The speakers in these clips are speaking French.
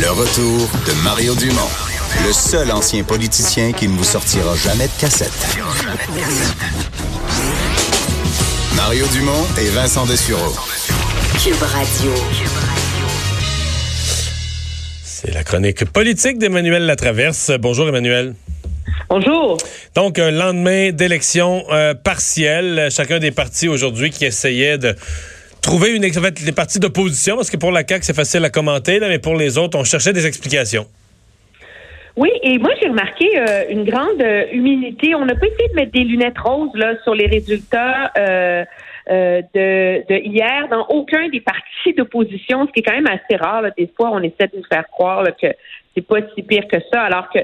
Le retour de Mario Dumont, le seul ancien politicien qui ne vous sortira jamais de cassette. Mario Dumont et Vincent Dessureau. Cube Radio. C'est la chronique politique d'Emmanuel Latraverse. Bonjour Emmanuel. Bonjour. Donc, un lendemain d'élection euh, partielle, chacun des partis aujourd'hui qui essayait de trouver une en fait, les partis d'opposition, parce que pour la CAQ, c'est facile à commenter, là, mais pour les autres, on cherchait des explications. Oui, et moi j'ai remarqué euh, une grande euh, humilité. On n'a pas essayé de mettre des lunettes roses là sur les résultats euh, de, de, hier dans aucun des partis d'opposition, ce qui est quand même assez rare. Des fois, on essaie de nous faire croire que c'est pas si pire que ça, alors que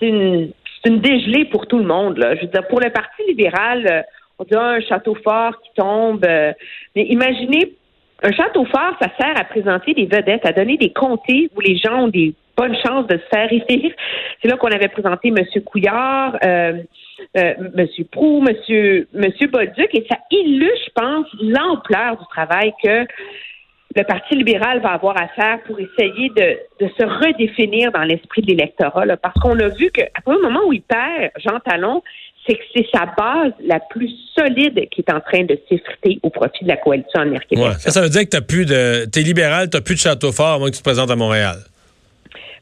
c'est une, une dégelée pour tout le monde. Là. Je veux dire, pour le Parti libéral, on dit un château fort qui tombe. mais imaginez, un château fort, ça sert à présenter des vedettes, à donner des comtés où les gens ont des bonne chance de se faire élire. C'est là qu'on avait présenté M. Couillard, euh, euh, M. Prou, M. Monsieur Bolduc, et ça illustre, je pense, l'ampleur du travail que le Parti libéral va avoir à faire pour essayer de, se redéfinir dans l'esprit de l'électorat. Parce qu'on a vu qu'à un moment où il perd Jean Talon, c'est que c'est sa base la plus solide qui est en train de s'effriter au profit de la coalition américaine. Ouais, ça, ça veut dire que tu plus de. T'es libéral, tu plus de château fort moins que tu te présentes à Montréal.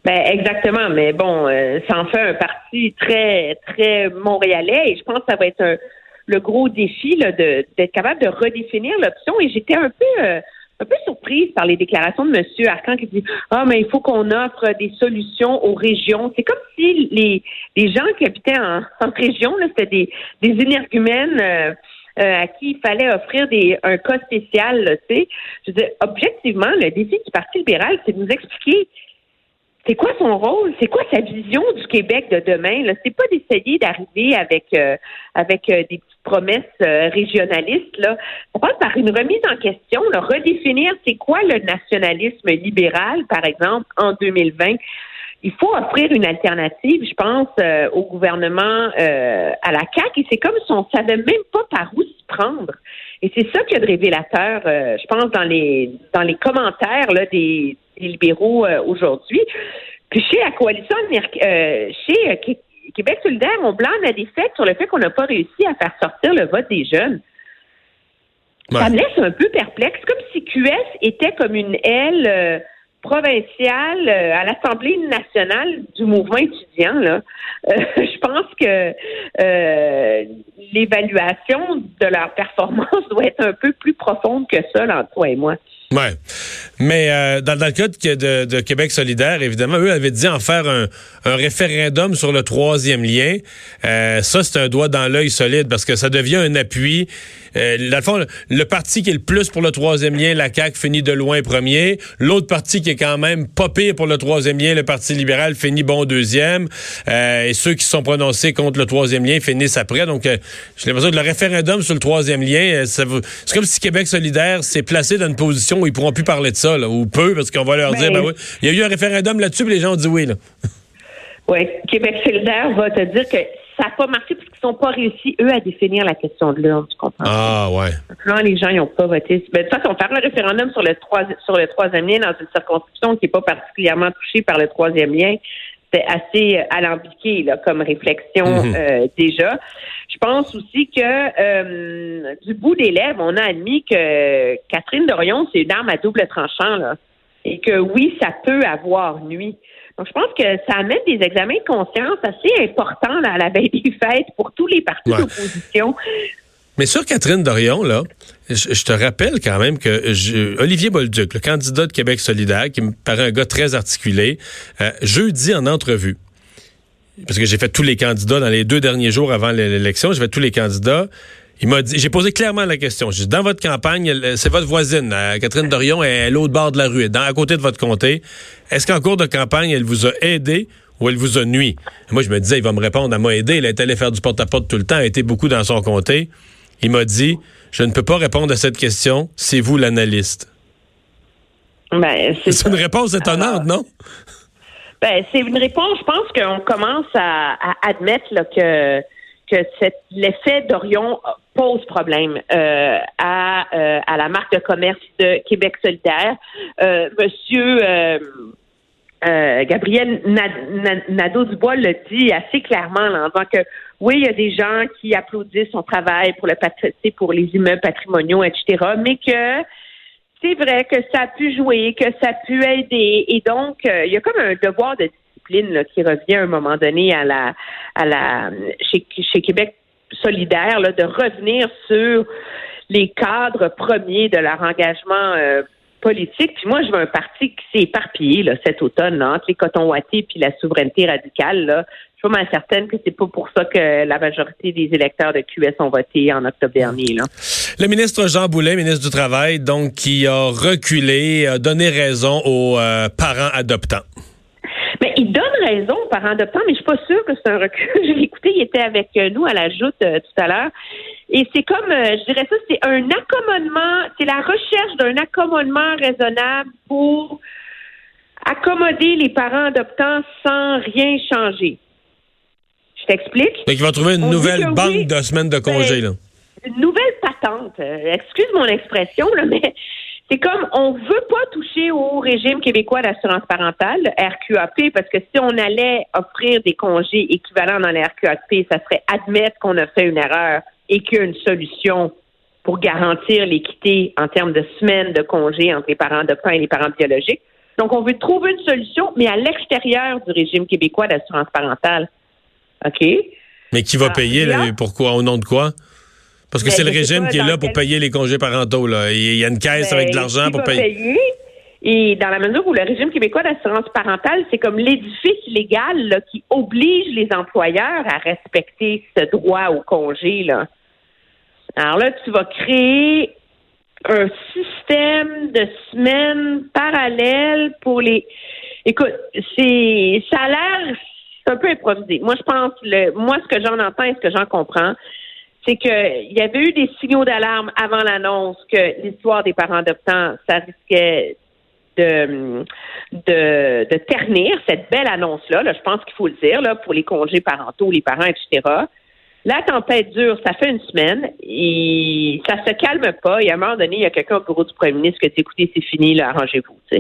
Ben exactement, mais bon, euh, ça en fait un parti très très montréalais et je pense que ça va être le gros défi là, de d'être capable de redéfinir l'option. Et j'étais un peu euh, un peu surprise par les déclarations de M. Arcan qui dit Ah, mais il faut qu'on offre des solutions aux régions. C'est comme si les, les gens qui habitaient en, en région, c'était des, des énergumènes euh, à qui il fallait offrir des, un cas spécial. tu sais. Je veux dire, objectivement, le défi du Parti libéral, c'est de nous expliquer c'est quoi son rôle? C'est quoi sa vision du Québec de demain? Là? C'est pas d'essayer d'arriver avec euh, avec euh, des petites promesses euh, régionalistes. Là. On passe par une remise en question, redéfinir c'est quoi le nationalisme libéral, par exemple, en 2020. Il faut offrir une alternative, je pense, au gouvernement à la CAQ. Et c'est comme si on savait même pas par où se prendre. Et c'est ça qui est de révélateur, je pense, dans les dans les commentaires des libéraux euh, aujourd'hui. Puis chez la coalition, euh, chez euh, Québec solidaire, on blâme la défaite sur le fait qu'on n'a pas réussi à faire sortir le vote des jeunes. Ça me laisse un peu perplexe, comme si QS était comme une aile provinciale à l'Assemblée nationale du mouvement étudiant. Là. je pense que l'évaluation de leur performance doit être un peu plus profonde que ça, entre toi et moi. Ouais. Mais euh, dans, le cas de, Québec solidaire, évidemment, eux avaient dit en faire un, référendum sur le troisième lien. Euh, ça, c'est un doigt dans l'œil solide parce que ça devient un appui. Euh, dans le fond, le, parti qui est le plus pour le troisième lien, la CAQ, finit de loin premier. L'autre parti qui est quand même pas pire pour le troisième lien, le Parti libéral, finit bon deuxième. Euh, et ceux qui sont prononcés contre le troisième lien finissent après. Donc, euh, j'ai l'impression que le référendum sur le troisième lien, c'est comme si Québec solidaire s'est placé dans une position où ils pourront plus parler de ça, ou peu, parce qu'on va leur dire, ben oui, il y a eu un référendum là-dessus, puis les gens ont dit oui. Là. Oui, Québec solidaire va te dire que ça n'a pas marché parce qu'ils n'ont pas réussi, eux, à définir la question de l'ordre, tu comprends? Ah, ouais. Là, les gens, n'ont pas voté. Ben, de toute façon, faire un référendum sur le, sur le troisième lien dans une circonscription qui n'est pas particulièrement touchée par le troisième lien, c'est assez alambiqué là, comme réflexion mhm. euh, déjà. Je pense aussi que euh, du bout des lèvres, on a admis que Catherine Dorion, c'est une arme à double tranchant, là. Et que oui, ça peut avoir nuit. Donc, je pense que ça amène des examens de conscience assez importants à la veille des fêtes pour tous les partis d'opposition. Mais sur Catherine Dorion, là, je, te rappelle quand même que Olivier Bolduc, le candidat de Québec solidaire, qui me paraît un gars très articulé, euh, jeudi en entrevue, parce que j'ai fait tous les candidats dans les deux derniers jours avant l'élection, j'ai fait tous les candidats. Il m'a dit, j'ai posé clairement la question. J'ai dit, dans votre campagne, c'est votre voisine, euh, Catherine Dorion, est à l'autre bord de la rue, dans, à côté de votre comté. Est-ce qu'en cours de campagne, elle vous a aidé ou elle vous a nuit? Moi, je me disais, il va me répondre, elle m'a aidé. Elle est allée faire du porte-à-porte tout le temps, elle été beaucoup dans son comté. Il m'a dit, je ne peux pas répondre à cette question, c'est vous l'analyste. Ben, c'est une réponse étonnante, non? Ben, c'est une réponse, je pense qu'on commence à, admettre que, que l'effet d'Orion pose problème euh, à, euh, à la marque de commerce de Québec solidaire. Euh, monsieur euh, Gabriel Nadeau-Dubois le dit assez clairement en disant que oui, il y a des gens qui applaudissent son travail pour le pour les immeubles patrimoniaux, etc., mais que c'est vrai que ça a pu jouer, que ça a pu aider, et donc euh, il y a comme un devoir de discipline qui revient à un moment donné à la à la chez, chez Québec solidaire là, de revenir sur les cadres premiers de leur engagement euh, politique. Puis moi, je veux un parti qui s'est éparpillé là, cet automne entre les cotons wattés puis la souveraineté radicale. Là. Je suis vraiment certaine que c'est pas pour ça que la majorité des électeurs de QS ont voté en octobre dernier. Là. Le ministre Jean Boulet, ministre du Travail, donc qui a reculé, a donné raison aux euh, parents adoptants. Mais il donne raison aux parents adoptants, mais je suis pas sûre que c'est un recul. J'ai écouté, il était avec nous à la joute euh, tout à l'heure. Et c'est comme, euh, je dirais ça, c'est un accommodement, c'est la recherche d'un accommodement raisonnable pour accommoder les parents adoptants sans rien changer. Je t'explique. Donc, il va trouver une nouvelle banque de semaines de congé, ben, là. Une nouvelle patente. Euh, excuse mon expression, là, mais c'est comme on veut pas toucher au régime québécois d'assurance parentale, le RQAP, parce que si on allait offrir des congés équivalents dans le RQAP, ça serait admettre qu'on a fait une erreur et qu'il y a une solution pour garantir l'équité en termes de semaines de congés entre les parents adoptants et les parents biologiques. Donc, on veut trouver une solution, mais à l'extérieur du régime québécois d'assurance parentale. OK? Mais qui va ah, payer? pourquoi? Au nom de quoi? Parce que ben, c'est le régime qui est là pour payer les congés parentaux. Là. Il y a une caisse avec de ben, l'argent pour payer. Et dans la mesure où le régime québécois d'assurance parentale, c'est comme l'édifice légal qui oblige les employeurs à respecter ce droit au congé. Là. Alors là, tu vas créer un système de semaines parallèles pour les. Écoute, c'est ça a l'air un peu improvisé. Moi, je pense le moi, ce que j'en entends et ce que j'en comprends, c'est qu'il y avait eu des signaux d'alarme avant l'annonce que l'histoire des parents adoptants, ça risquait de, de, ternir cette belle annonce-là. Là, je pense qu'il faut le dire, là, pour les congés parentaux, les parents, etc. La tempête dure, ça fait une semaine et ça se calme pas. Et à un moment donné, il y a quelqu'un au bureau du premier ministre qui dit écoutez, c'est fini, là, arrangez-vous.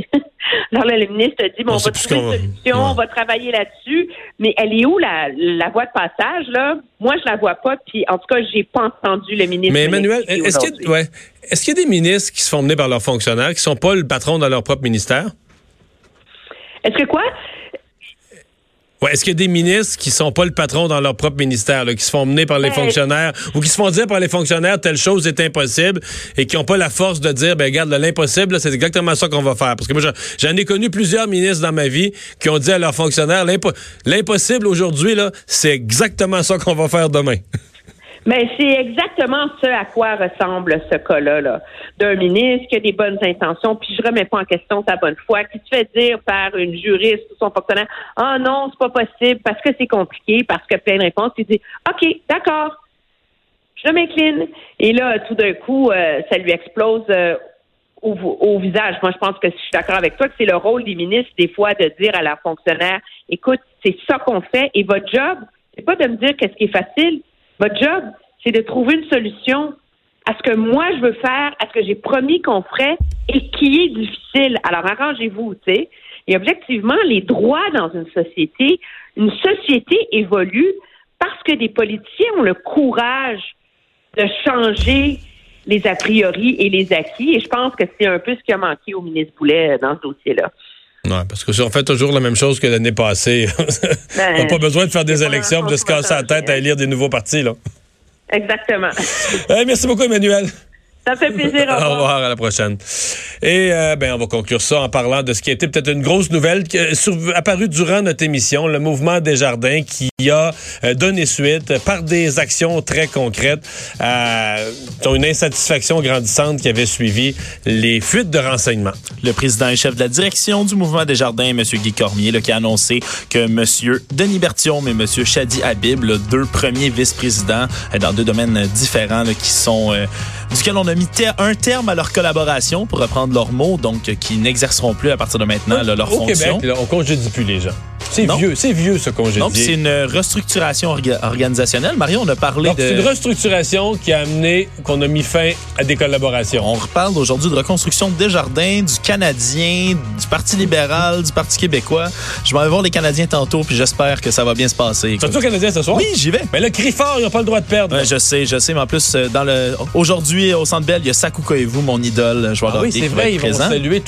Alors là, le ministre a dit bon, on, va trouver une solution, on va travailler là-dessus. Mais elle est où la, la voie de passage, là? Moi, je la vois pas, puis en tout cas, j'ai pas entendu le ministre. Mais Emmanuel, est-ce qu'il y, ouais, est qu'il y a des ministres qui se font mener par leurs fonctionnaires, qui sont pas le patron de leur propre ministère? Est-ce que quoi? Ouais, est-ce qu'il y a des ministres qui sont pas le patron dans leur propre ministère, qui se font mener par les fonctionnaires ou qui se font dire par les fonctionnaires telle chose est impossible et qui n'ont pas la force de dire, ben regarde, l'impossible, c'est exactement ça qu'on va faire. Parce que moi, j'en ai connu plusieurs ministres dans ma vie qui ont dit à leurs fonctionnaires, l'impossible aujourd'hui, là, c'est exactement ça qu'on va faire demain. Mais c'est exactement ce à quoi ressemble ce cas-là, là, d'un ministre qui a des bonnes intentions, puis je remets pas en question sa bonne foi, qui se fait dire par une juriste ou son fonctionnaire, ah oh non, c'est pas possible parce que c'est compliqué, parce que plein de réponses, il dit, ok, d'accord, je m'incline. Et là, tout d'un coup, euh, ça lui explose euh, au, visage. Moi, je pense que je suis d'accord avec toi que c'est le rôle des ministres, des fois, de dire à leurs fonctionnaires, écoute, c'est ça qu'on fait et votre job, c'est pas de me dire qu'est-ce qui est facile, votre job, c'est de trouver une solution à ce que moi je veux faire, à ce que j'ai promis qu'on ferait et qui est difficile. Alors arrangez-vous, tu sais. Et objectivement, les droits dans une société, une société évolue parce que des politiciens ont le courage de changer les a priori et les acquis. Et je pense que c'est un peu ce qui a manqué au ministre Boulet dans ce dossier-là. Non, parce que si on fait toujours la même chose que l'année passée, on n'a pas besoin de faire des élections de se casser la tête à élire des nouveaux partis. Là. Exactement. merci beaucoup, Emmanuel. Ça fait plaisir. Au revoir. Au revoir, à la prochaine. Et euh, ben, on va conclure ça en parlant de ce qui a été peut-être une grosse nouvelle qui est apparue durant notre émission, le mouvement des jardins qui a euh, donné suite par des actions très concrètes à une insatisfaction grandissante qui avait suivi les fuites de renseignements. Le président et chef de la direction du mouvement des jardins, M. Guy Cormier, là, qui a annoncé que M. Denis Berthiaume et M. Shadi Habib, le deux premiers vice-présidents euh, dans deux domaines différents qui sont duquel on a mis un terme à leur collaboration, pour reprendre leurs mots, donc qui n'exerceront plus à partir de maintenant leur Au fonction. Québec, là, on congédie plus les gens. C'est vieux, c'est vieux ce congédié. Donc, c'est une restructuration orga- organisationnelle. Mario, on a parlé Donc, de... c'est une restructuration qui a amené qu'on a mis fin à des collaborations. On reparle aujourd'hui de reconstruction de Desjardins, du Canadien, du Parti libéral, du Parti québécois. Je vais aller voir les Canadiens tantôt, puis j'espère que ça va bien se passer. Tu vas-tu au Canadien ce soir? Oui, j'y vais. Mais là, crie fort, ils n'ont pas le droit de perdre. Ouais, je sais, je sais, mais en plus, euh, dans le aujourd'hui, au Centre Bell, il y a Sakou Koivu, mon idole. Je vais Ah oui, c'est vrai, ils vont saluer